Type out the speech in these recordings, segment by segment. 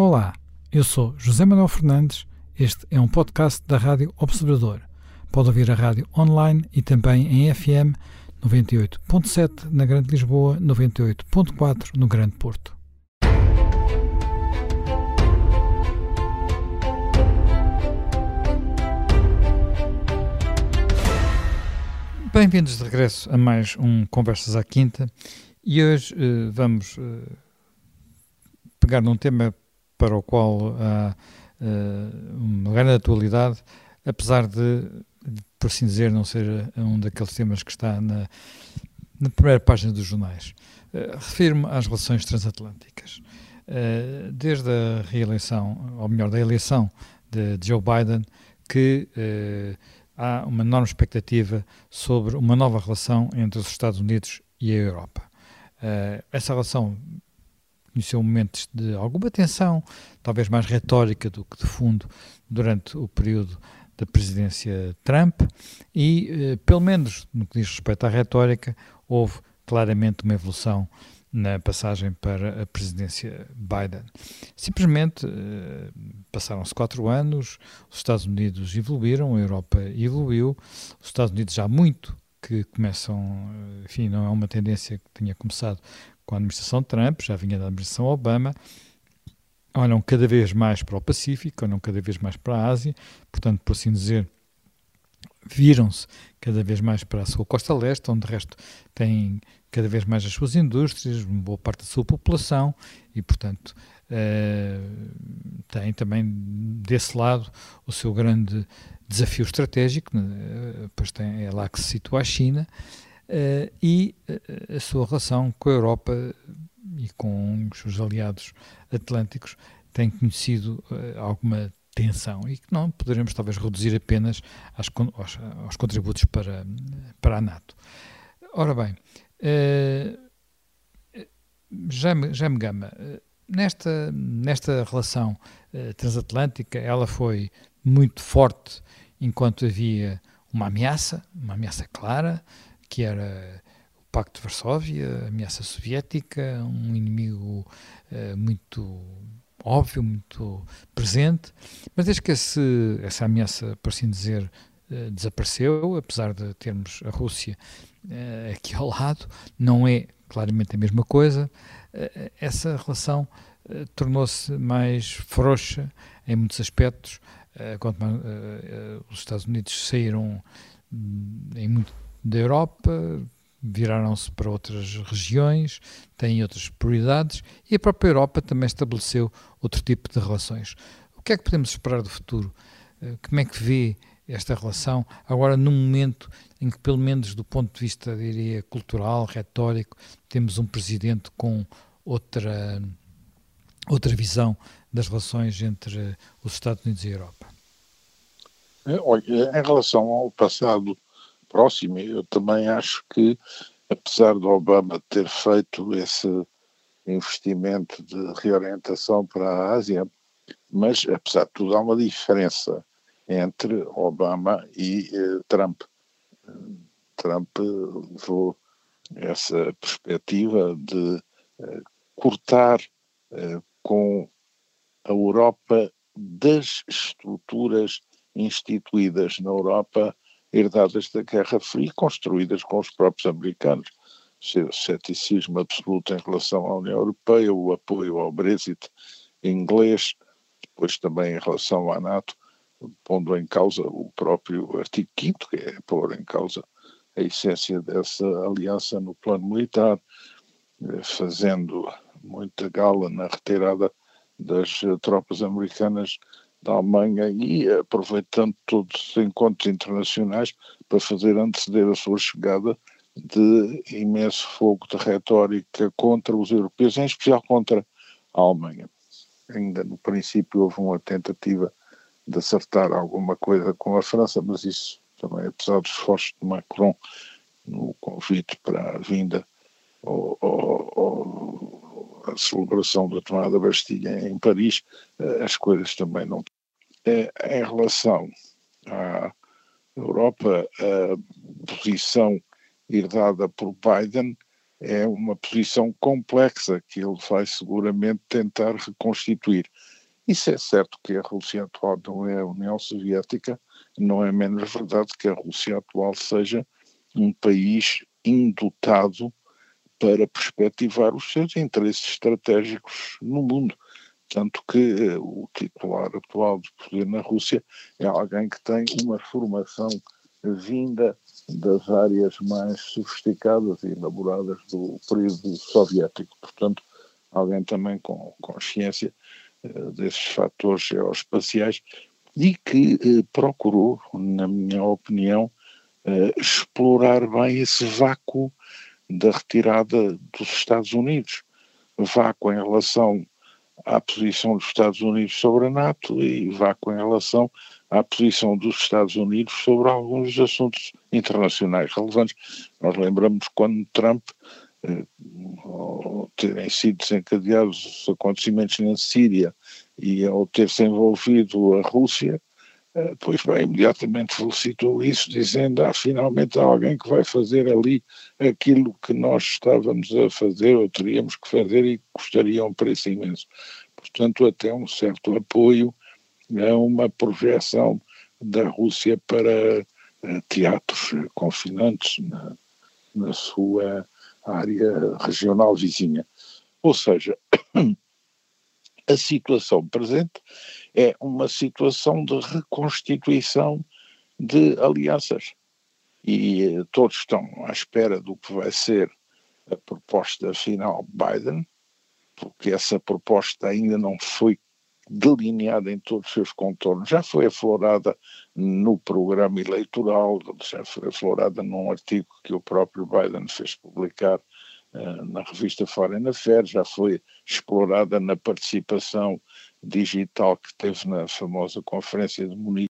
Olá, eu sou José Manuel Fernandes. Este é um podcast da Rádio Observador. Pode ouvir a rádio online e também em FM 98.7 na Grande Lisboa, 98.4 no Grande Porto. Bem-vindos de regresso a mais um Conversas à Quinta e hoje uh, vamos uh, pegar num tema para o qual há uh, uma grande atualidade, apesar de, por assim dizer, não ser um daqueles temas que está na, na primeira página dos jornais. Refiro-me às relações transatlânticas. Desde a reeleição, ou melhor, da eleição de Joe Biden, que há uma enorme expectativa sobre uma nova relação entre os Estados Unidos e a Europa. Uh, essa relação conheceu momentos de alguma tensão, talvez mais retórica do que de fundo, durante o período da presidência Trump, e, uh, pelo menos no que diz respeito à retórica, houve claramente uma evolução na passagem para a presidência Biden. Simplesmente uh, passaram-se quatro anos, os Estados Unidos evoluíram, a Europa evoluiu, os Estados Unidos já muito que começam, eh, enfim, não é uma tendência que tinha começado com a administração Trump, já vinha da administração Obama, olham cada vez mais para o Pacífico, olham cada vez mais para a Ásia, portanto, por assim dizer, viram-se cada vez mais para a sua costa leste, onde de resto têm cada vez mais as suas indústrias, uma boa parte da sua população e, portanto, uh, tem também desse lado o seu grande desafio estratégico, né? pois tem, é lá que se situa a China, e a sua relação com a Europa e com os seus aliados atlânticos tem conhecido alguma tensão e que não poderemos talvez reduzir apenas aos, aos, aos contributos para, para a NATO. Ora bem, uh, Jaime, Jaime Gama, nesta, nesta relação transatlântica, ela foi muito forte enquanto havia uma ameaça, uma ameaça clara, que era o Pacto de Varsóvia, a ameaça soviética, um inimigo uh, muito óbvio, muito presente, mas desde que esse, essa ameaça, por assim dizer, uh, desapareceu, apesar de termos a Rússia uh, aqui ao lado, não é claramente a mesma coisa, essa relação tornou-se mais frouxa em muitos aspectos, quanto mais, os Estados Unidos saíram hum, em muito da Europa, viraram-se para outras regiões, têm outras prioridades e a própria Europa também estabeleceu outro tipo de relações. O que é que podemos esperar do futuro? Eh, como é que vê esta relação agora num momento em que, pelo menos do ponto de vista, diria, cultural, retórico, temos um presidente com outra, outra visão das relações entre os Estados Unidos e a Europa? É, olha, em relação ao passado próxima. Eu também acho que, apesar do Obama ter feito esse investimento de reorientação para a Ásia, mas, apesar de tudo, há uma diferença entre Obama e eh, Trump. Trump levou essa perspectiva de eh, cortar eh, com a Europa das estruturas instituídas na Europa herdadas da Guerra Fria, construídas com os próprios americanos. O ceticismo absoluto em relação à União Europeia, o apoio ao Brexit inglês, depois também em relação à NATO, pondo em causa o próprio artigo 5 que é pôr em causa a essência dessa aliança no plano militar, eh, fazendo muita gala na retirada das eh, tropas americanas da Alemanha e aproveitando todos os encontros internacionais para fazer anteceder a sua chegada de imenso fogo de retórica contra os europeus, em especial contra a Alemanha. Ainda no princípio houve uma tentativa de acertar alguma coisa com a França, mas isso também, apesar dos esforços de Macron no convite para a vinda ou, ou, ou a celebração da tomada da Bastilha em Paris, eh, as coisas também não. Eh, em relação à Europa, a posição herdada por Biden é uma posição complexa que ele vai seguramente tentar reconstituir. Isso é certo que a Rússia atual não é a União Soviética, não é menos verdade que a Rússia atual seja um país indotado para perspectivar os seus interesses estratégicos no mundo. Tanto que eh, o titular atual do poder na Rússia é alguém que tem uma formação vinda das áreas mais sofisticadas e elaboradas do período soviético. Portanto, alguém também com consciência uh, desses fatores geoespaciais e que uh, procurou, na minha opinião, explorar bem esse vácuo da retirada dos Estados Unidos. Vácuo em relação à posição dos Estados Unidos sobre a NATO e vácuo em relação à posição dos Estados Unidos sobre alguns assuntos internacionais relevantes. Nós lembramos quando Trump, eh, ao terem sido desencadeados os acontecimentos na Síria e ao ter-se envolvido a Rússia, eh, pois bem, imediatamente felicitou isso, dizendo, ah, finalmente há alguém que vai fazer ali aquilo que nós estávamos a fazer ou teríamos que fazer e custaria um preço imenso. Portanto, até um certo apoio a uma projeção da Rússia para uh, teatros confinantes na, na sua área regional vizinha. Ou seja, a situação presente é uma situação de reconstituição de alianças. E eh, todos estão à espera do que vai ser a proposta final Biden, porque essa proposta ainda não foi delineada em todos os seus contornos, já foi aflorada no programa eleitoral, já foi aflorada num artigo que o próprio Biden fez publicar na revista Foreign Affairs, já foi explorada na participação digital que teve na famosa conferência de Munique,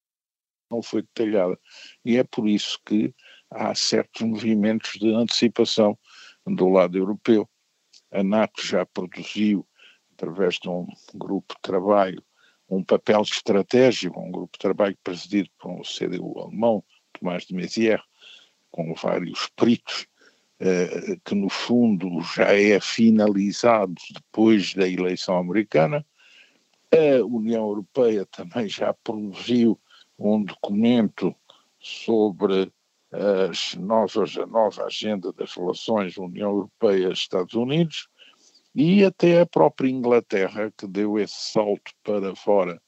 não foi detalhada. E é por isso que há certos movimentos de antecipação do lado europeu. A NATO já produziu através de um grupo de trabalho, um papel estratégico, um grupo de trabalho presidido por um CDU alemão, Tomás de Maizière, com vários peritos, eh, que no fundo já é finalizado depois da eleição americana. A União Europeia também já produziu um documento sobre as novas, a nova agenda das relações União Europeia-Estados Unidos, e até a própria Inglaterra, que deu esse salto para fora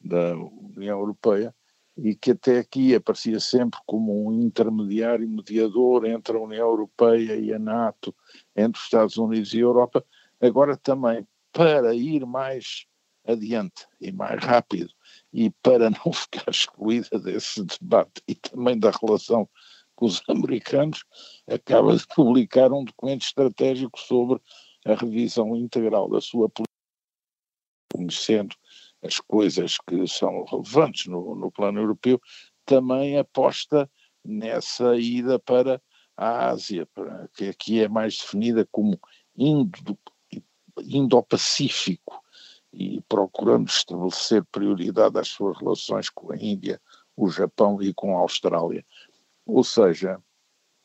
da União Europeia e que até aqui aparecia sempre como um intermediário mediador entre a União Europeia e a NATO, entre os Estados Unidos e a Europa, agora também para ir mais adiante e mais rápido e para não ficar excluída desse debate e também da relação com os americanos, acaba de publicar um documento estratégico sobre a revisão integral da sua política, conhecendo as coisas que são relevantes no, no plano europeu, também aposta nessa ida para a Ásia, para, que aqui é mais definida como Indo, Indo-Pacífico, e procurando estabelecer prioridade às suas relações com a Índia, o Japão e com a Austrália. Ou seja,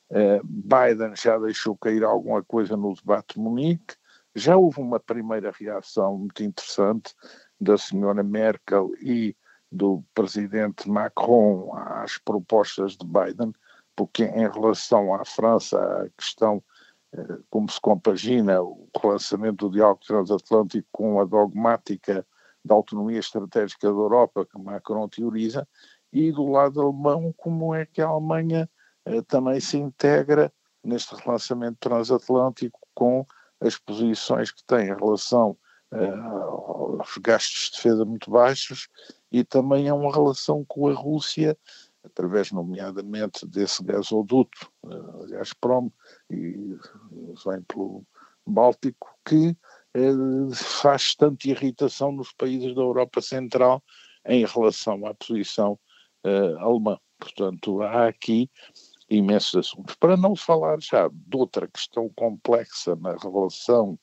Uh, Biden já deixou cair alguma coisa no debate de Munique, já houve uma primeira reação muito interessante da senhora Merkel e do presidente Macron às propostas de Biden, porque em relação à França, a questão uh, como se compagina o relançamento do diálogo transatlântico com a dogmática da autonomia estratégica da Europa que Macron teoriza, e do lado alemão, como é que a Alemanha eh, também se integra neste relançamento transatlântico com as posições que tem em relação aos gastos de defesa muito baixos e também é uma relação com a Rússia, através nomeadamente desse gasoduto, uh, aliás, Prom, e vem pelo Báltico, que uh, faz tanta irritação nos países da Europa Central em relação à posição alemã. Portanto, há aqui imensos assuntos. Para não falar já de outra questão complexa na relação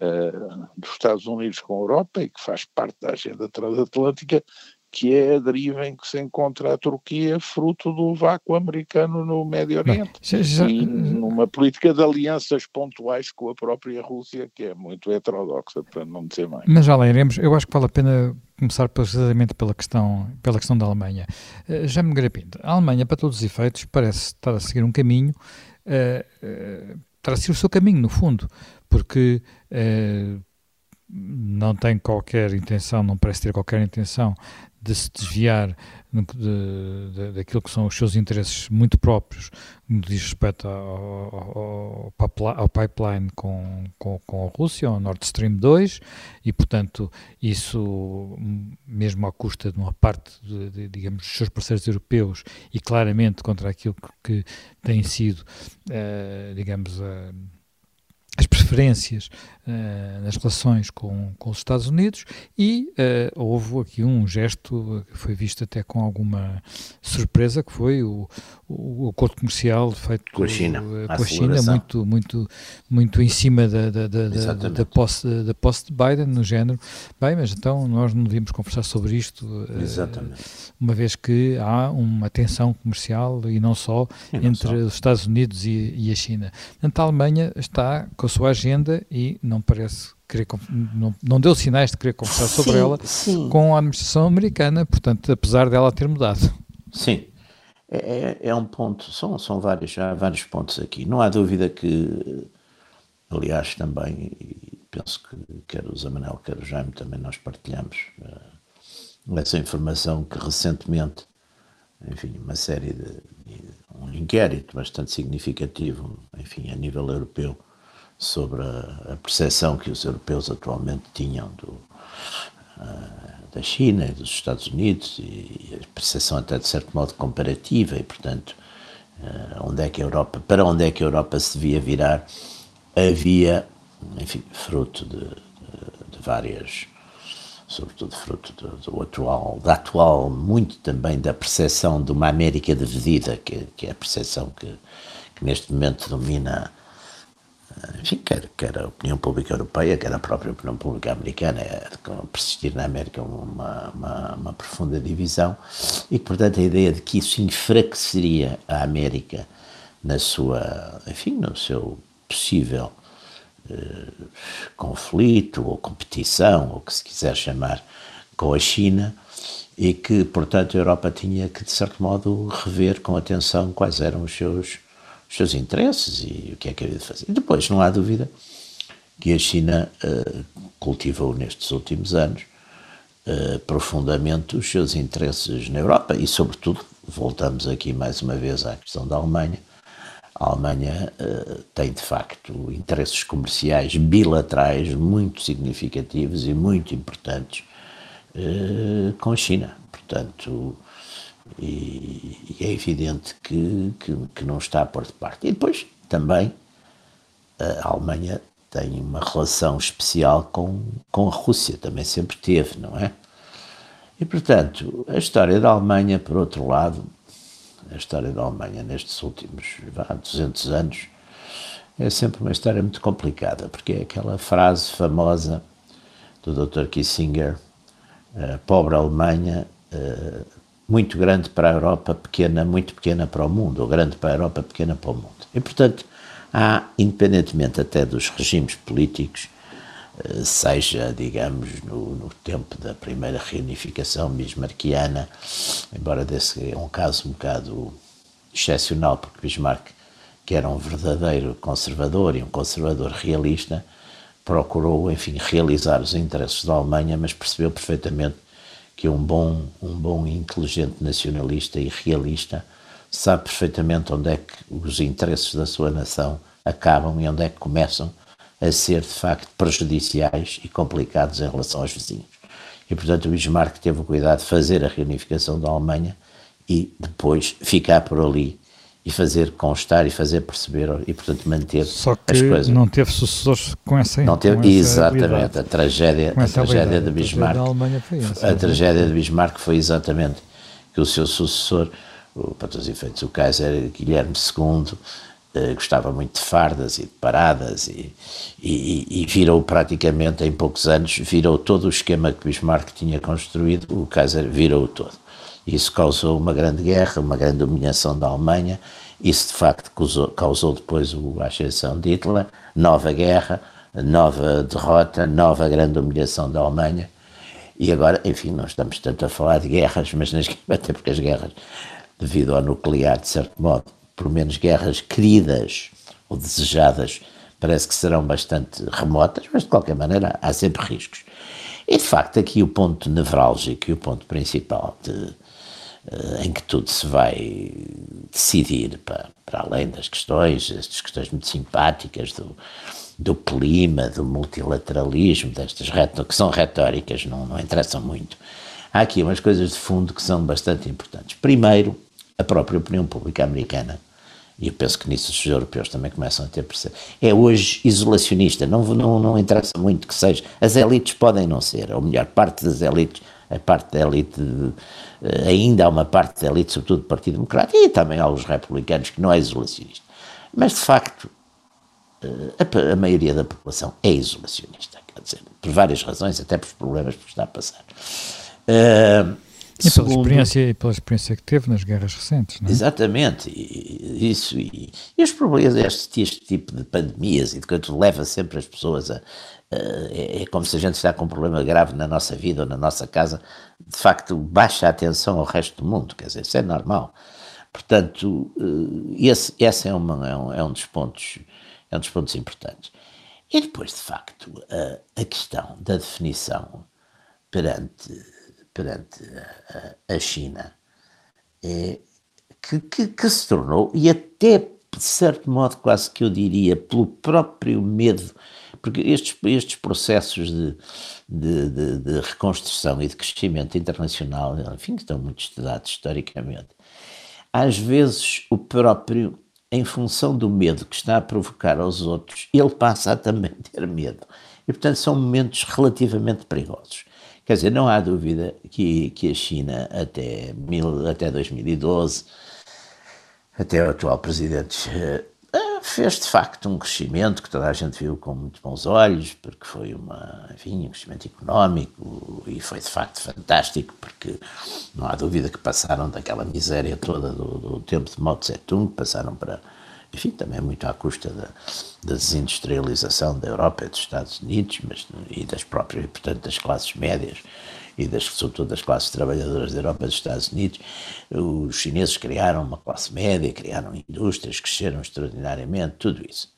uh, dos Estados Unidos com a Europa e que faz parte da agenda transatlântica, que é a deriva em que se encontra a Turquia, fruto do vácuo americano no Médio Oriente. Bem, já, e numa política de alianças pontuais com a própria Rússia, que é muito heterodoxa, para não dizer mais. Mas já lá iremos. Eu acho que vale a pena começar precisamente pela questão, pela questão da Alemanha. Uh, já me Pinto, a Alemanha, para todos os efeitos, parece estar a seguir um caminho, uh, uh, seguir o seu caminho, no fundo, porque uh, não tem qualquer intenção, não parece ter qualquer intenção de se desviar de, de, daquilo que são os seus interesses muito próprios no que diz respeito ao, ao, ao pipeline com, com, com, a Rússia, ao Nord Stream 2, e portanto isso mesmo à custa de uma parte, de, digamos, dos seus parceiros europeus e claramente contra aquilo que, que tem sido, uh, digamos, uh, as preferências uh, nas relações com, com os Estados Unidos e uh, houve aqui um gesto que foi visto até com alguma surpresa, que foi o, o, acordo comercial feito com a China, uh, com a China muito, muito, muito em cima da, da, da, da, da, posse, da posse de Biden, no género, bem, mas então nós não devíamos conversar sobre isto, uma vez que há uma tensão comercial e não só e não entre só. os Estados Unidos e, e a China. Portanto, a Alemanha está com a sua agenda e não parece querer, não, não deu sinais de querer conversar sim, sobre ela sim. com a administração americana, portanto, apesar dela ter mudado. Sim, é, é, é um ponto, são, são vários, há vários pontos aqui. Não há dúvida que, aliás, também, penso que quer o Zamanel, quer o Jaime, também nós partilhamos uh, essa informação que recentemente, enfim, uma série de, de um inquérito bastante significativo, enfim, a nível europeu, sobre a, a percepção que os europeus atualmente tinham do, da China e dos Estados Unidos e a percepção até de certo modo comparativa e portanto uh, onde é que a Europa para onde é que a Europa se devia virar havia enfim fruto de, de, de várias sobretudo fruto do, do, atual da atual muito também da percepção de uma América dividida que, que é a percepção que, que neste momento domina enfim, quer, quer a opinião pública europeia, quer a própria opinião pública americana, é, persistir na América uma, uma, uma, profunda divisão e que, portanto, a ideia de que isso enfraqueceria a América na sua, enfim, no seu possível eh, conflito ou competição, ou que se quiser chamar, com a China, e que, portanto, a Europa tinha que, de certo modo, rever com atenção quais eram os seus os seus interesses e o que é que havia de fazer. E depois, não há dúvida que a China uh, cultivou nestes últimos anos uh, profundamente os seus interesses na Europa e, sobretudo, voltamos aqui mais uma vez à questão da Alemanha. A Alemanha uh, tem, de facto, interesses comerciais bilaterais muito significativos e muito importantes com a China. Portanto, e, e é evidente que, que, que, não está a pôr de parte. E depois também a Alemanha tem uma relação especial com, com a Rússia, também sempre teve, não é? E portanto, a história da Alemanha, por outro lado, a história da Alemanha nestes últimos vá, 200 anos, é sempre uma história muito complicada, porque é aquela frase famosa do Dr. Kissinger, pobre Alemanha, muito grande para a Europa, pequena, muito pequena para o mundo, ou grande para a Europa, pequena para o mundo. E, portanto, há, independentemente até dos regimes políticos, eh, seja, digamos, no, no tempo da primeira reunificação bismarckiana, embora desse é um caso um bocado excepcional, porque Bismarck, que era um verdadeiro conservador e um conservador realista, procurou, enfim, realizar os interesses da Alemanha, mas percebeu perfeitamente que um bom, um bom e inteligente nacionalista e realista sabe perfeitamente onde é que os interesses da sua nação acabam e onde é que começam a ser de facto prejudiciais e complicados em relação aos vizinhos. E portanto o Bismarck teve o cuidado de fazer a reunificação da Alemanha e depois ficar por ali e fazer constar e fazer perceber e portanto manter Só que as coisas. não teve sucessores com essa não teve exatamente. a tragédia a tragédia de Bismarck. a, a tragédia de Bismarck foi exatamente que o seu sucessor o, para todos os efeitos o Kaiser Guilherme II uh, gostava muito de fardas e de paradas e, e, e, virou praticamente em poucos anos, virou todo o esquema que Bismarck tinha construído, o Kaiser virou todo. Isso causou uma grande guerra, uma grande dominação da Alemanha, isso de facto causou, causou depois a ascensão de Hitler, nova guerra, nova derrota, nova grande humilhação da Alemanha. E agora, enfim, não estamos tanto a falar de guerras, mas nas, até porque as guerras, devido ao nuclear, de certo modo, por menos guerras queridas ou desejadas, parece que serão bastante remotas, mas de qualquer maneira há sempre riscos. E de facto, aqui o ponto nevrálgico e o ponto principal de, em que tudo se vai decidir para, para além das questões, estas questões muito simpáticas do, do clima, do multilateralismo, destas que são retóricas, não, não interessam muito. Há aqui umas coisas de fundo que são bastante importantes. Primeiro, a própria opinião pública americana, e eu penso que nisso os europeus também começam a ter percebido, é hoje isolacionista, não, não, não interessa muito que seja. As elites podem não ser, ou melhor, parte das elites, a parte da elite, eh, ainda há uma parte da elite, sobretudo do Partido Democrático, e também há os republicanos, que não é isolacionista. Mas, de facto, a, a, maioria da população é isolacionista, quer dizer, por várias razões, até por problemas que está a passar. Uh, e pela, experiência, e pela experiência que teve nas guerras recentes, não é? Exatamente, e, isso, e, e os problemas deste este tipo de pandemias e de quanto leva sempre as pessoas a é, é, como se a gente está com um problema grave na nossa vida ou na nossa casa, de facto baixa a atenção ao resto do mundo, quer dizer, isso é normal. Portanto, eh, esse, esse é, uma, é, um, é um dos pontos é um dos pontos importantes. E depois, de facto, a, a questão da definição perante, perante a, a China é, que, que, que, se tornou, e até de certo modo, quase que eu diria, pelo próprio medo, porque estes, estes processos de, de, de, de reconstrução e de crescimento internacional, enfim, que estão muito estudados historicamente, às vezes o próprio em função do medo que está a provocar aos outros, ele passa a também ter medo. E, portanto, são momentos relativamente perigosos. Quer dizer, não há dúvida que, que a China, até, mil, até 2012, até o atual presidente, eh, fez de facto um crescimento que toda a gente viu com muito bons olhos, porque foi uma, enfim, um crescimento económico e foi de facto fantástico, porque não há dúvida que passaram daquela miséria toda do, do tempo de Mao Tse-tung, passaram para, enfim, também muito à custa da, da, desindustrialização da Europa e dos Estados Unidos, mas, e das próprias, portanto, das classes médias e das, sobretudo das classes trabalhadoras da Europa e dos Estados Unidos, os chineses criaram uma classe média, criaram indústrias, cresceram extraordinariamente, tudo isso.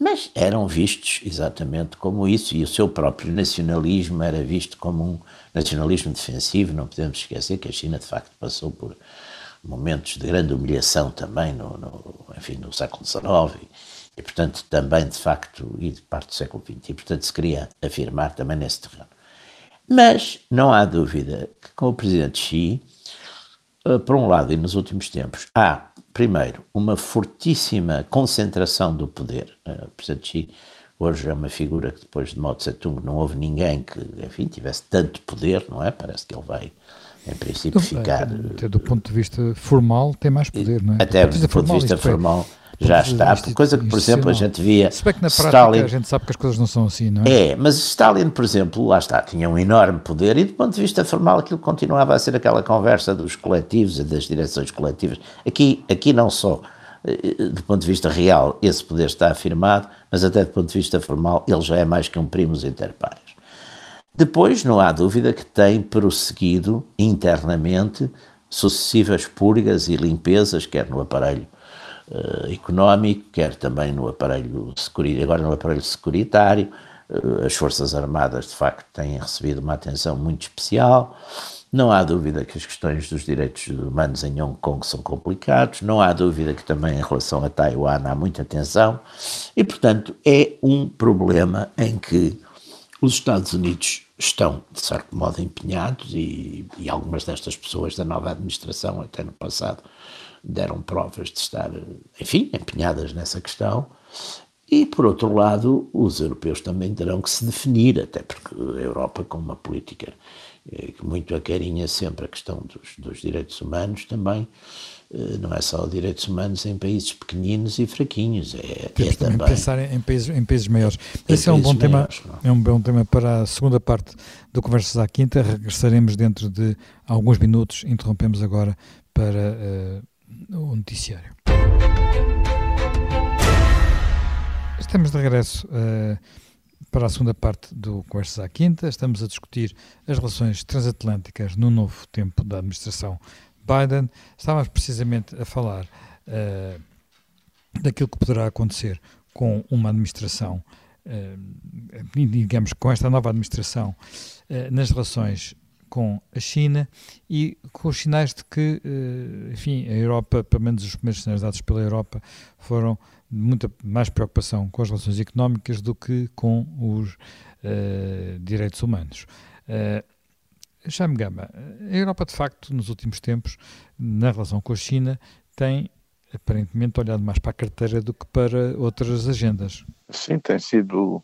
Mas eram vistos exatamente como isso, e o seu próprio nacionalismo era visto como um nacionalismo defensivo. Não podemos esquecer que a China, de facto, passou por momentos de grande humilhação também no, no enfim, no século XIX e, e, portanto, também, de facto, e de parte do século XX. E, portanto, se queria afirmar também nesse terreno. Mas não há dúvida que com o presidente Xi, eh, por um lado, e nos últimos tempos, há, primeiro, uma fortíssima concentração do poder. Eh, o presidente Xi hoje é uma figura que depois de Mao Tse-tung não houve ninguém que, enfim, tivesse tanto poder, não é? Parece que ele vai, em princípio, ficar... Até do ponto de vista formal tem mais poder, não é? Até do, do ponto de vista formal já está. Coisa que, por exemplo, a gente via. Se bem que na prática Stalin, a gente sabe que as coisas não são assim, não é? É, mas Stalin, por exemplo, lá está, tinha um enorme poder e, do ponto de vista formal, aquilo continuava a ser aquela conversa dos coletivos e das direções coletivas. Aqui, aqui não só eh, do ponto de vista real esse poder está afirmado, mas até do ponto de vista formal ele já é mais que um primos inter pares. Depois, não há dúvida que tem prosseguido internamente sucessivas purgas e limpezas, quer no aparelho uh, económico, quer também no aparelho securitário, agora no aparelho securitário. Uh, as Forças Armadas, de facto, têm recebido uma atenção muito especial. Não há dúvida que as questões dos direitos humanos em Hong Kong são complicados, não há dúvida que também em relação a Taiwan há muita tensão, e portanto é um problema em que os Estados Unidos estão, de certo modo, empenhados, e, e algumas destas pessoas da nova administração, até no passado, deram provas de estar, enfim, empenhadas nessa questão. E, por outro lado, os europeus também terão que se definir, até porque a Europa, com uma política eh, que muito acarinha sempre a questão dos, dos direitos humanos, também eh, não é só direitos humanos em países pequeninos e fraquinhos, é, é também pensar em países, em países maiores. Em Esse é um bom maiores, tema, é um bom tema para a segunda parte do Conversas à Quinta. Regressaremos dentro de alguns minutos. Interrompemos agora para uh, o noticiário. Estamos de regresso uh, para a segunda parte do Conversas à Quinta. Estamos a discutir as relações transatlânticas no novo tempo da administração Biden. Estávamos precisamente a falar uh, daquilo que poderá acontecer com uma administração, uh, digamos, com esta nova administração nas relações com a China e com os sinais de que, enfim, a Europa, pelo menos os primeiros sinais dados pela Europa, foram de muita mais preocupação com as relações económicas do que com os direitos humanos. Jaime Gama, a Europa, de facto, nos últimos tempos, na relação com a China, tem aparentemente olhado mais para a carteira do que para outras agendas. Sim, tem sido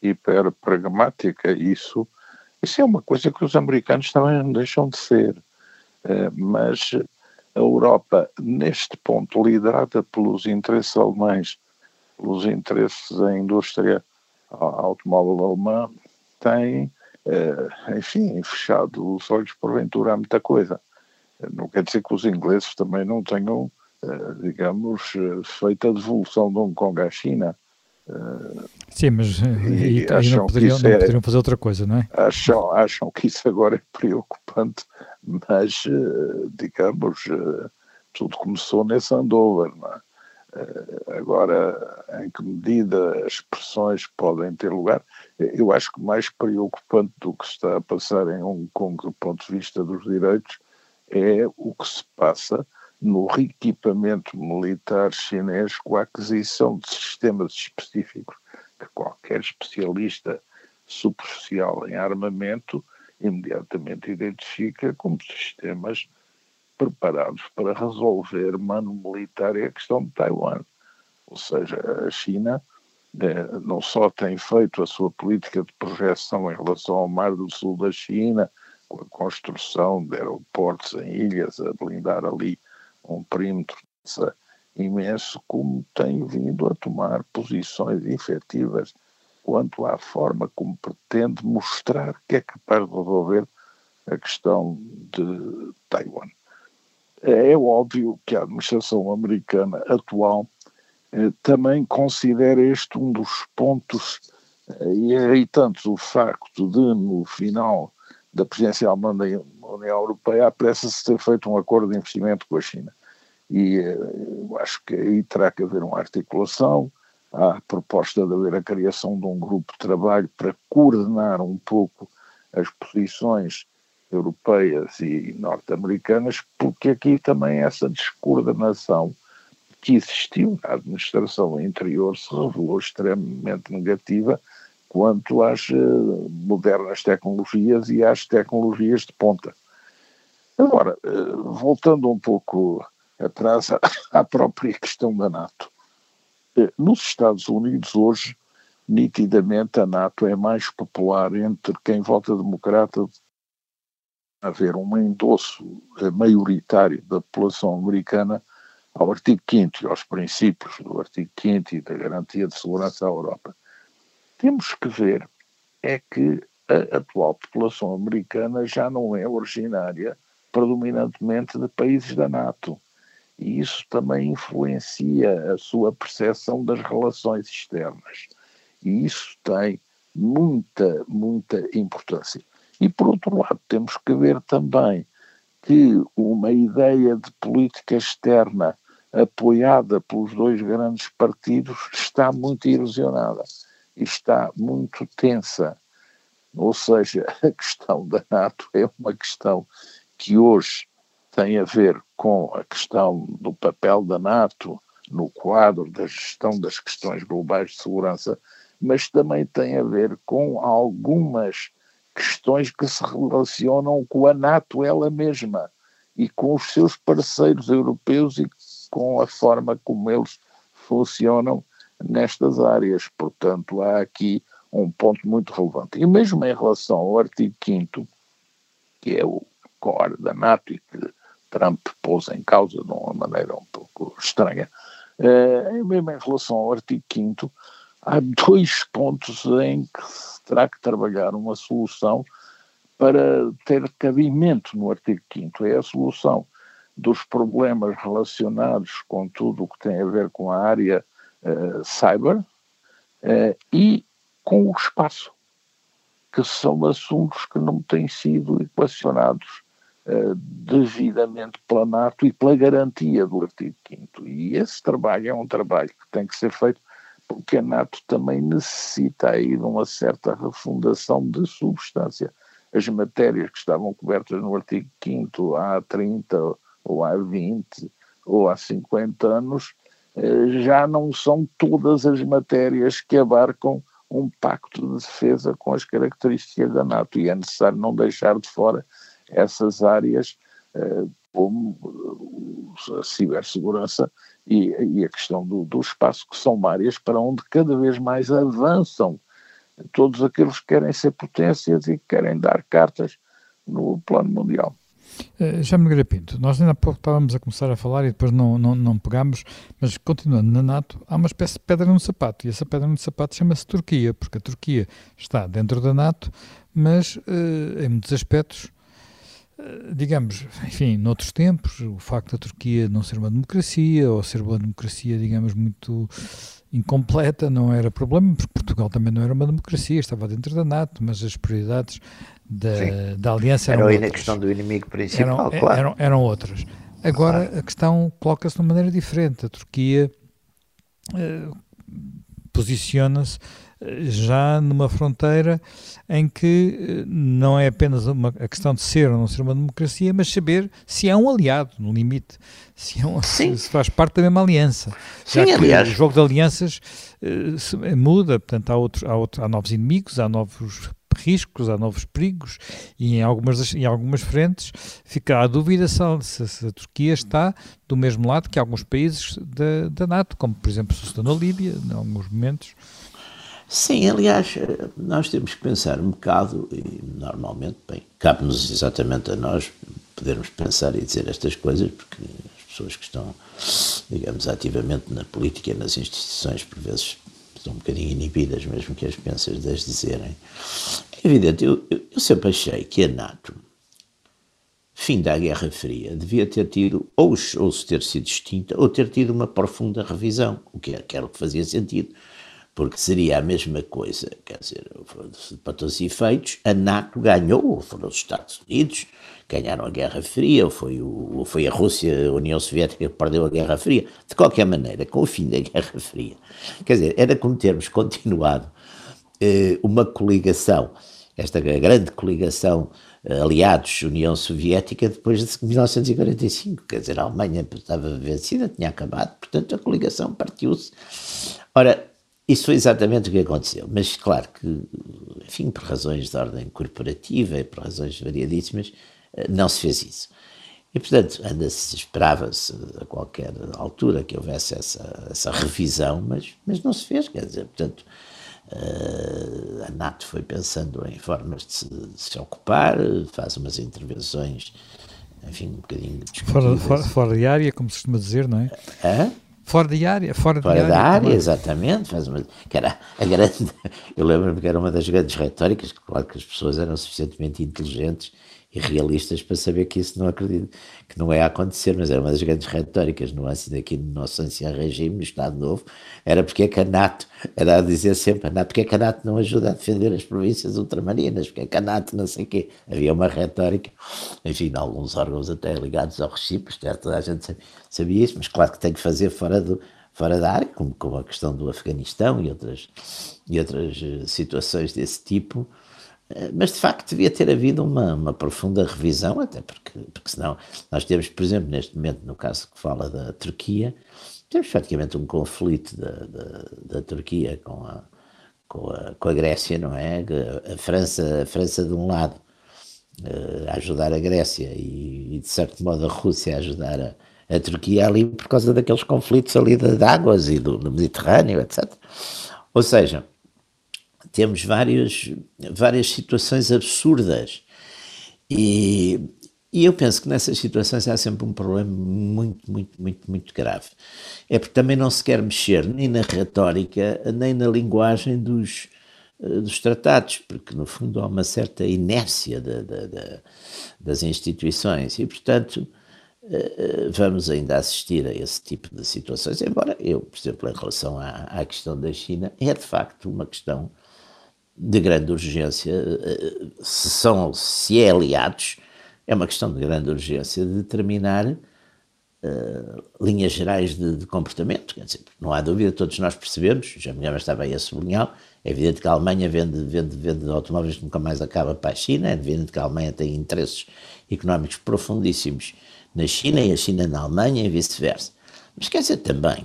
hiper pragmática. Isso, isso é uma coisa que os americanos também não deixam de ser. Eh, mas a Europa, neste ponto, liderada pelos interesses alemães, pelos interesses da indústria automóvel alemã, tem uh, enfim, fechado os olhos porventura a muita coisa. Não quer dizer que os ingleses também não tenham, digamos, feito a devolução de Hong Kong à China. Sim, mas e, aí, não, poderiam, não é, poderiam fazer outra coisa, não é? Acham, acham que isso agora é preocupante, mas, digamos, tudo começou nesse Andover, não é? Eh, agora, em que medida as pressões podem ter lugar, eu acho que mais preocupante do que está a passar em Hong Kong do ponto de vista dos direitos é o que se passa no reequipamento militar chinês com a aquisição de sistemas específicos que qualquer especialista superficial em armamento imediatamente identifica como sistemas preparados para resolver mano militar é a questão de Taiwan. Ou seja, a China eh, não só tem feito a sua política de projeção em relação ao Mar do Sul da China, com a construção de aeroportos em ilhas, a blindar ali um perímetro imenso, como tem vindo a tomar posições efetivas quanto à forma como pretende mostrar que é capaz de resolver a questão de Taiwan. É óbvio que a administração americana atual eh, também considera este um dos pontos eh, e é o facto de, no final da da União Europeia, apressa-se ter feito um acordo de investimento com a China. E eh, eu acho que aí terá que haver uma articulação, há a proposta de haver a criação de um grupo de trabalho para coordenar um pouco as posições europeias e norte-americanas, porque aqui também essa descoordenação que existiu na administração interior se revelou extremamente negativa quanto às uh, modernas tecnologias e às tecnologias de ponta. Agora, uh, voltando um pouco atrás à, própria questão da NATO. Uh, nos Estados Unidos hoje, nitidamente a NATO é mais popular entre quem vota democrata haver um endosso eh, maioritário da população americana ao artigo 5 e aos princípios do artigo 5 e da garantia de segurança à Europa. Temos que ver é que a atual população americana já não é originária predominantemente de países da NATO. E isso também influencia a sua percepção das relações externas. E isso tem muita, muita importância. E, por outro lado, temos que ver também que uma ideia de política externa apoiada pelos dois grandes partidos está muito erosionada está muito tensa. Ou seja, a questão da NATO é uma questão que hoje tem a ver com a questão do papel da NATO no quadro da gestão das questões globais de segurança, mas também tem a ver com algumas questões que se relacionam com a NATO ela mesma e com os seus parceiros europeus e com a forma como eles funcionam nestas áreas. Portanto, há aqui um ponto muito relevante. E mesmo em relação ao artigo 5 que é o core da NATO e que Trump pôs em causa de uma maneira um pouco estranha, eh, mesmo em relação ao artigo 5 há dois pontos em que se terá que trabalhar uma solução para ter cabimento no artigo 5 É a solução dos problemas relacionados com tudo o que tem a ver com a área uh, cyber uh, e com o espaço, que são assuntos que não têm sido equacionados uh, devidamente pela NATO e pela garantia do artigo 5 E esse trabalho é um trabalho que tem que ser feito porque a NATO também necessita aí de uma certa refundação de substância. As matérias que estavam cobertas no artigo 5 há 30 ou há 20 ou há 50 anos, eh, já não são todas as matérias que abarcam um pacto de defesa com as características da NATO e é necessário não deixar de fora essas áreas eh, como a cibersegurança e, e a questão do, do, espaço, que são áreas para onde cada vez mais avançam todos aqueles que querem ser potências e que querem dar cartas no plano mundial. Uh, já me Pinto, nós ainda há pouco estávamos a começar a falar e depois não, não, não pegámos, mas continuando na NATO, há uma espécie de pedra no sapato, e essa pedra no sapato chama-se Turquia, porque a Turquia está dentro da NATO, mas uh, em muitos aspectos, digamos, enfim, noutros tempos, o facto da Turquia não ser uma democracia, ou ser uma democracia, digamos, muito incompleta, não era problema, porque Portugal também não era uma democracia, estava dentro da NATO, mas as prioridades da, da aliança eram era outras. a questão do inimigo principal, eram, claro. Eram, eram outras. Agora claro. a questão coloca-se de uma maneira diferente. A Turquia uh, posiciona-se eh, já numa fronteira em que eh, não é apenas uma, a questão de ser ou não ser uma democracia, mas saber se é um aliado, no limite, se, é um, se, faz parte da mesma aliança. Sim, já aliás. O jogo de alianças uh, se, muda, portanto, há, outro, há, outro, há novos inimigos, há novos riscos, há novos perigos e em algumas, em algumas frentes fica a dúvida se, se, a Turquia está do mesmo lado que alguns países da, da NATO, como por exemplo se na Líbia, em alguns momentos. Sim, aliás, nós temos que pensar um bocado, e normalmente, bem, cabe-nos exatamente a nós podermos pensar e dizer estas coisas, porque as pessoas que estão, digamos, ativamente na política e nas instituições, por vezes, estão um bocadinho inibidas, mesmo que as pensas das dizerem. É evidente, eu, eu sempre achei que a NATO, fim da Guerra Fria, devia ter tido, ou, ou se ter sido extinta, ou ter tido uma profunda revisão, o que era, que era o que fazia sentido, porque seria a mesma coisa, quer dizer, para todos os efeitos, a NATO ganhou, ou foram os Estados Unidos, ganharam a Guerra Fria, ou foi, o, foi a Rússia, a União Soviética que perdeu a Guerra Fria. De qualquer maneira, com o fim da Guerra Fria, quer dizer, era como termos continuado eh, uma coligação, esta grande coligação eh, aliados União Soviética depois de 1945, quer dizer, a Alemanha estava vencida, tinha acabado, portanto a coligação partiu-se. Ora, isso foi exatamente o que aconteceu, mas claro que, enfim, por razões de ordem corporativa e por razões variadíssimas, eh, não se fez isso. E, portanto, anda-se, esperava-se a qualquer altura que houvesse essa, essa revisão, mas, mas não se fez, quer dizer, portanto, uh, a NATO foi pensando em formas de se, de se, ocupar, faz umas intervenções, enfim, um bocadinho fora, fora, fora de área, como se costuma dizer, não é? Hã? Fora de área, fora, fora de da área, área exatamente. Faz uma, que era a grande, eu lembro-me que era uma das grandes retóricas, claro que as pessoas eram suficientemente inteligentes e realistas para saber que isso não acredito, que não é a acontecer, mas era uma das grandes retóricas no aqui no nosso ancião regime, no Estado Novo, era porque é que a NATO, era a dizer sempre, a NATO, porque é que a NATO não ajuda a defender as províncias ultramarinas, porque é que a NATO não sei o quê. Havia uma retórica, enfim, alguns órgãos até ligados ao Recife, toda a gente sabia isso, mas claro que tem que fazer fora do fora da área, como, como a questão do Afeganistão e outras, e outras eh, situações desse tipo, mas de facto devia ter havido uma, uma profunda revisão, até porque, porque senão nós temos, por exemplo, neste momento, no caso que fala da Turquia, temos praticamente um conflito da, da, da Turquia com a, com, a, com a Grécia, não é? A França, a França de um lado uh, a ajudar a Grécia e, e, de certo modo a Rússia a ajudar a a Turquia ali por causa daqueles conflitos ali de, de águas e do, do, Mediterrâneo, etc. Ou seja, temos vários, várias situações absurdas e, e eu penso que nessas situações há sempre um problema muito, muito, muito, muito grave. É porque também não se quer mexer nem na retórica, nem na linguagem dos, eh, dos tratados, porque no fundo há uma certa inércia de, de, de, das instituições e, portanto, eh, eh, vamos ainda assistir a esse tipo de situações, embora eu, por exemplo, em relação à, à questão da China, é de facto uma questão de grande urgência, se, são, se é aliados, é uma questão de grande urgência de determinar uh, linhas gerais de, de, comportamento. Dizer, não há dúvida, todos nós percebemos, já me estava aí a sublinhar, é evidente que a Alemanha vende, vende, vende automóveis que nunca mais acaba para a China, é evidente que a Alemanha tem interesses económicos profundíssimos na China e a China na Alemanha e vice-versa. Mas quer dizer também,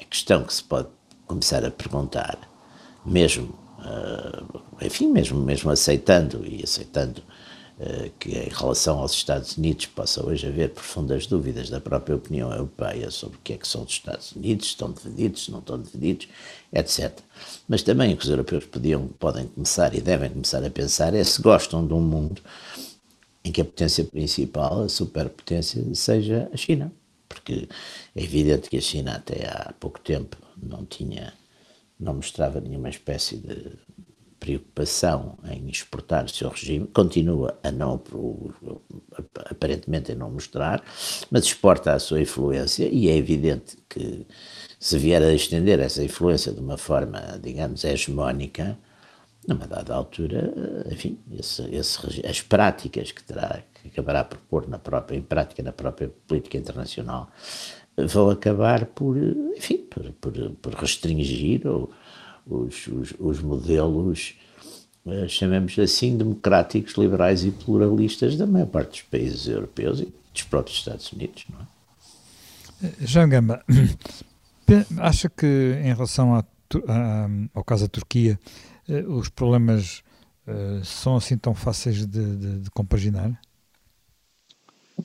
a questão que se pode começar a perguntar, mesmo, enfim, mesmo, mesmo aceitando e aceitando eh, que em relação aos Estados Unidos possa hoje haver profundas dúvidas da própria opinião europeia sobre o que é que são os Estados Unidos, estão divididos, não estão divididos, etc. Mas também o que os europeus podiam, podem começar e devem começar a pensar é se gostam de um mundo em que a potência principal, a superpotência, seja a China. Porque é evidente que a China até há pouco tempo não tinha, não mostrava nenhuma espécie de preocupação em exportar o seu regime, continua a não, aparentemente a não mostrar, mas exporta a sua influência e é evidente que se vier a estender essa influência de uma forma, digamos, hegemónica, numa dada altura, enfim, esse, esse, as práticas que terá, que acabará por pôr na própria, em prática na própria política internacional, vão acabar por, enfim, por, por, por restringir ou os, os, os modelos, eh, chamemos assim, democráticos, liberais e pluralistas da maior parte dos países europeus e dos próprios Estados Unidos, não é? Eh, João Gamba, acha que em relação a, a, ao caso da Turquia, eh, os problemas são assim tão fáceis de, de, de compaginar?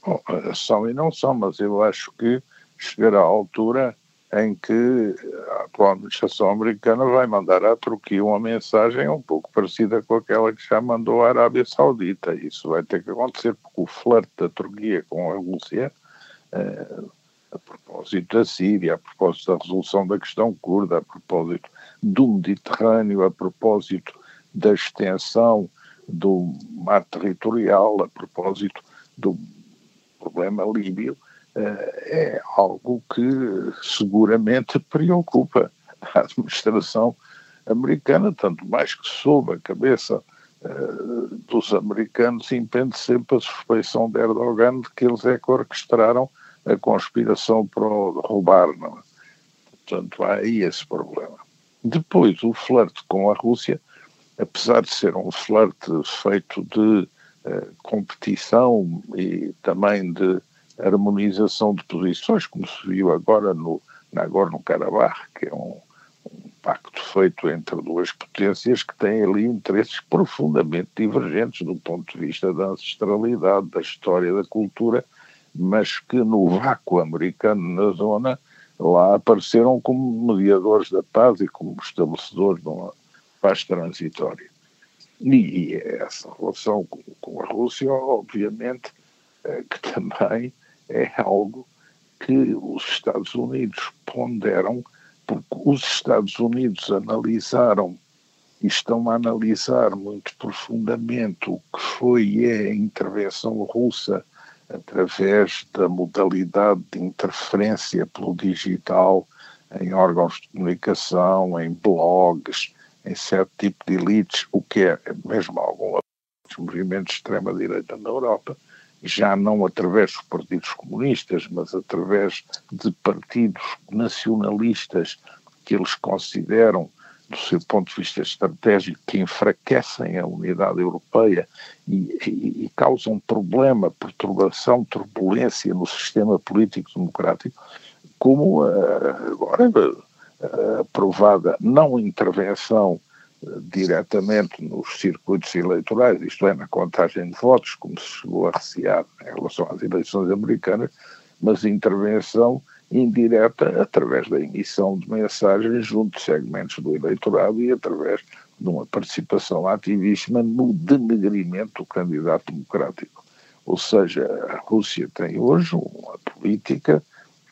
Bom, são e não são, mas eu acho que chegará à altura em que a atual administração americana vai mandar à Turquia uma mensagem um pouco parecida com aquela que já mandou à Arábia Saudita. Isso vai ter que acontecer porque o flerte da Turquia com a Rússia, eh, a propósito da Síria, a propósito da resolução da questão curda, a propósito do Mediterrâneo, a propósito da extensão do mar territorial, a propósito do problema líbio, é algo que seguramente preocupa a administração americana, tanto mais que sob a cabeça uh, dos americanos impende sempre a suspeição de Erdogan de que eles é que orquestraram a conspiração para roubar. Não é? Portanto, há aí esse problema. Depois, o flerte com a Rússia, apesar de ser um flerte feito de uh, competição e também de harmonização de posições, como se viu agora no Nagorno-Karabakh, que é um, um pacto feito entre duas potências que têm ali interesses profundamente divergentes do ponto de vista da ancestralidade, da história, da cultura, mas que no vácuo americano na zona lá apareceram como mediadores da paz e como estabelecedores de uma paz transitória. E essa relação com, com a Rússia, obviamente, é, que também é algo que os Estados Unidos ponderam, porque os Estados Unidos analisaram e estão a analisar muito profundamente o que foi e é a intervenção russa através da modalidade de interferência pelo digital em órgãos de comunicação, em blogs, em certo tipo de elites, o que é mesmo alguns movimentos de extrema-direita na Europa, já não através dos partidos comunistas, mas através de partidos nacionalistas que eles consideram, do seu ponto de vista estratégico, que enfraquecem a unidade europeia e, e, e causam problema, perturbação, turbulência no sistema político democrático, como uh, agora uh, aprovada não intervenção diretamente nos circuitos eleitorais, isto é, na contagem de votos, como se chegou a recear em relação às eleições americanas, mas intervenção indireta através da emissão de mensagens junto de segmentos do eleitorado e através de uma participação ativíssima no denegrimento do candidato democrático. Ou seja, a Rússia tem hoje uma política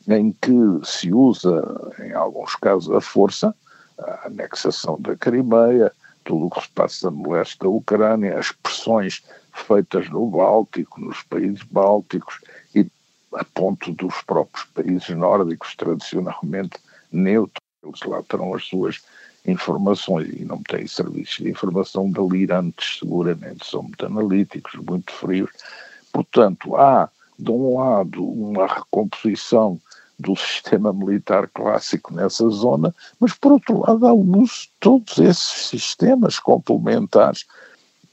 em que se usa, em alguns casos, a força, a anexação da Crimeia, tudo o que se passa no leste da Ucrânia, as pressões feitas no Báltico, nos países bálticos e a ponto dos próprios países nórdicos tradicionalmente neutros, eles lá terão as suas informações e não têm serviços de informação delirantes, seguramente, são muito analíticos, muito frios. Portanto, há, de um lado, uma recomposição do sistema militar clássico nessa zona, mas por outro lado há o uso de todos esses sistemas complementares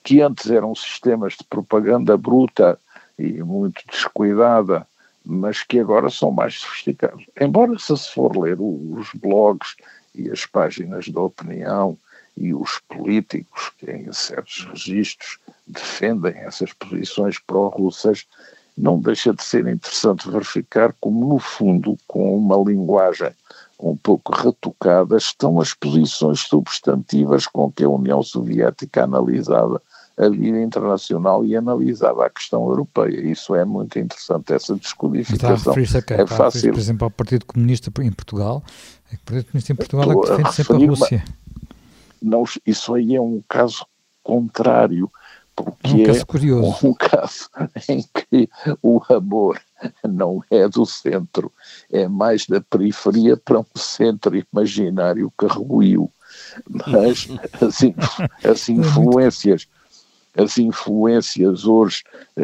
que antes eram sistemas de propaganda bruta e muito descuidada, mas que agora são mais sofisticados. Embora se for ler os blogs e as páginas de opinião e os políticos que em certos registros defendem essas posições pró-russas, não deixa de ser interessante verificar como, no fundo, com uma linguagem um pouco retocada, estão as posições substantivas com que a União Soviética analisava a vida internacional e analisava a questão europeia. Isso é muito interessante, essa descodificação. Está a a é fácil. por exemplo, ao Partido Comunista em Portugal. É o Partido Comunista em Portugal Estou é que defende sempre a Rússia. Não, isso aí é um caso contrário porque um caso curioso. é um caso em que o amor não é do centro, é mais da periferia para um centro imaginário que ruiu. Mas as, as influências, as influências hoje eh,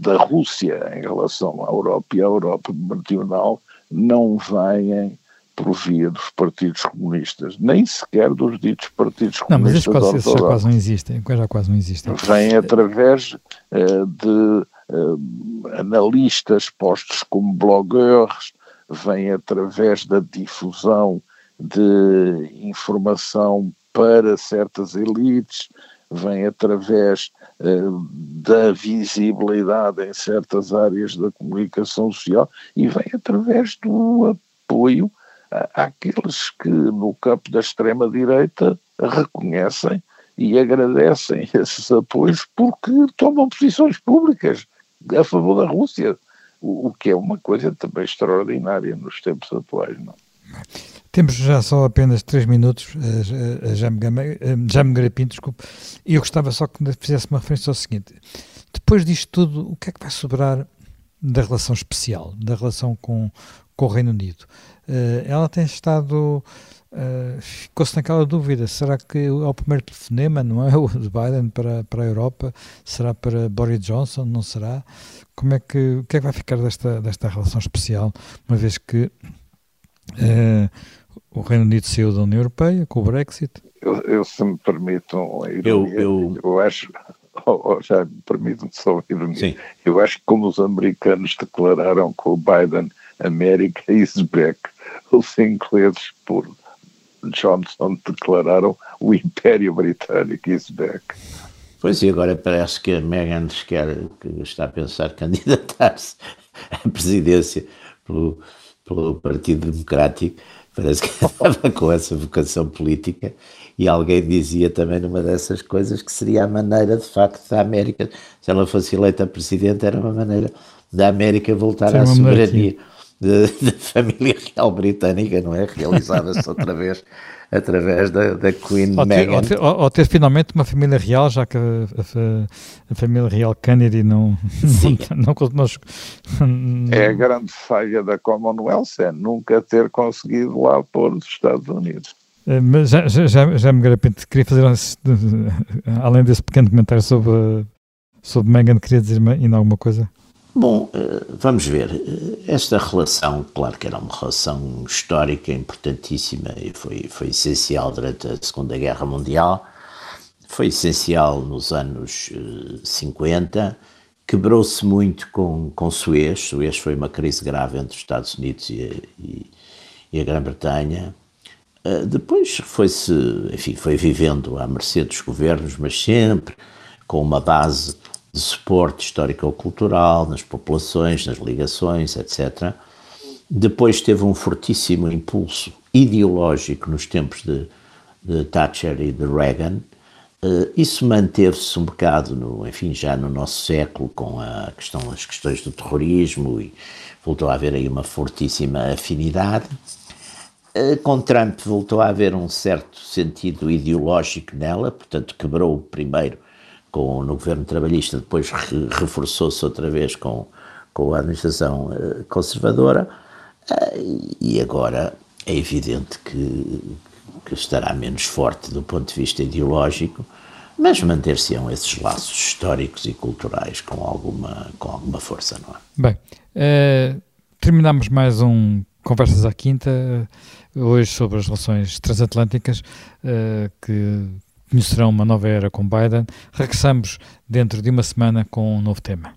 da Rússia em relação à Europa e à Europa meridional não vêm por via dos partidos comunistas, nem sequer dos ditos partidos comunistas. Não, mas esses já quase não existem, já quase não existem. Vem através uh, de uh, analistas postos como blogueurs, vem através da difusão de informação para certas elites, vem através uh, da visibilidade em certas áreas da comunicação social e vem através do apoio àqueles que no campo da extrema-direita reconhecem e agradecem esses apoios porque tomam posições públicas a favor da Rússia, o, que é uma coisa também extraordinária nos tempos atuais. Não? Temos já só apenas três minutos, a Jaime Garapinto, desculpe, e eu gostava só que fizesse uma referência ao seguinte, depois disto tudo, o que é que vai sobrar da relação especial, da relação com, com o Reino Unido? Uh, ela tem estado. Uh, Ficou-se naquela dúvida: será que é o primeiro telefonema, não é? O de Biden para, para a Europa? Será para Boris Johnson? Não será? Como é que, o que é que vai ficar desta, desta relação especial, uma vez que uh, o Reino Unido saiu da União Europeia com o Brexit? Eu, eu se me permitam, eu, eu, eu acho. Oh, oh, já permite-me só ironia. Sim. Eu acho que como os americanos declararam com o Biden America is back, os ingleses, por Johnson, declararam o Império Britânico is back. Pois e agora parece que a Meghan quer, que está a pensar candidatar-se à presidência pelo, pelo Partido Democrático, parece que estava com essa vocação política. E alguém dizia também numa dessas coisas que seria a maneira de facto da América, se ela fosse eleita presidente, era uma maneira da América voltar à soberania da família real britânica, não é? Realizada-se outra vez através da, da Queen ou ter, Meghan. Ou ter, ou ter, finalmente uma família real, já que a, a, a família real Kennedy não, não, não, É a grande falha da Commonwealth, é nunca ter conseguido lá pôr os Estados Unidos. Eh, mas já, já, já, já me garapente, queria fazer, além desse pequeno comentário sobre, sobre Meghan, queria dizer ainda alguma coisa? Bom, eh, vamos ver. Esta relação, claro que era uma relação histórica importantíssima e foi, foi essencial durante a Segunda Guerra Mundial, foi essencial nos anos 50, eh, quebrou-se muito com, com Suez. Suez foi uma crise grave entre os Estados Unidos e, e, e a Grã-Bretanha. Eh, depois foi-se, enfim, foi vivendo à mercê dos governos, mas sempre com uma base de suporte histórico-cultural, nas populações, nas ligações, etc. Depois teve um fortíssimo impulso ideológico nos tempos de, de Thatcher e de Reagan. Uh, isso manteve-se um bocado, no, enfim, já no nosso século, com a questão, as questões do terrorismo e voltou a haver aí uma fortíssima afinidade. Uh, com Trump voltou a haver um certo sentido ideológico nela, portanto quebrou primeiro com, no governo trabalhista, depois re, reforçou-se outra vez com, com a administração uh, conservadora e agora é evidente que, que estará menos forte do ponto de vista ideológico, mas manter-se-ão esses laços históricos e culturais com alguma, com alguma força, não é? Bem, uh, terminamos mais um Conversas à Quinta, hoje sobre as relações transatlânticas, que conhecerão uma nova era com Biden. Regressamos dentro de uma semana com um novo tema.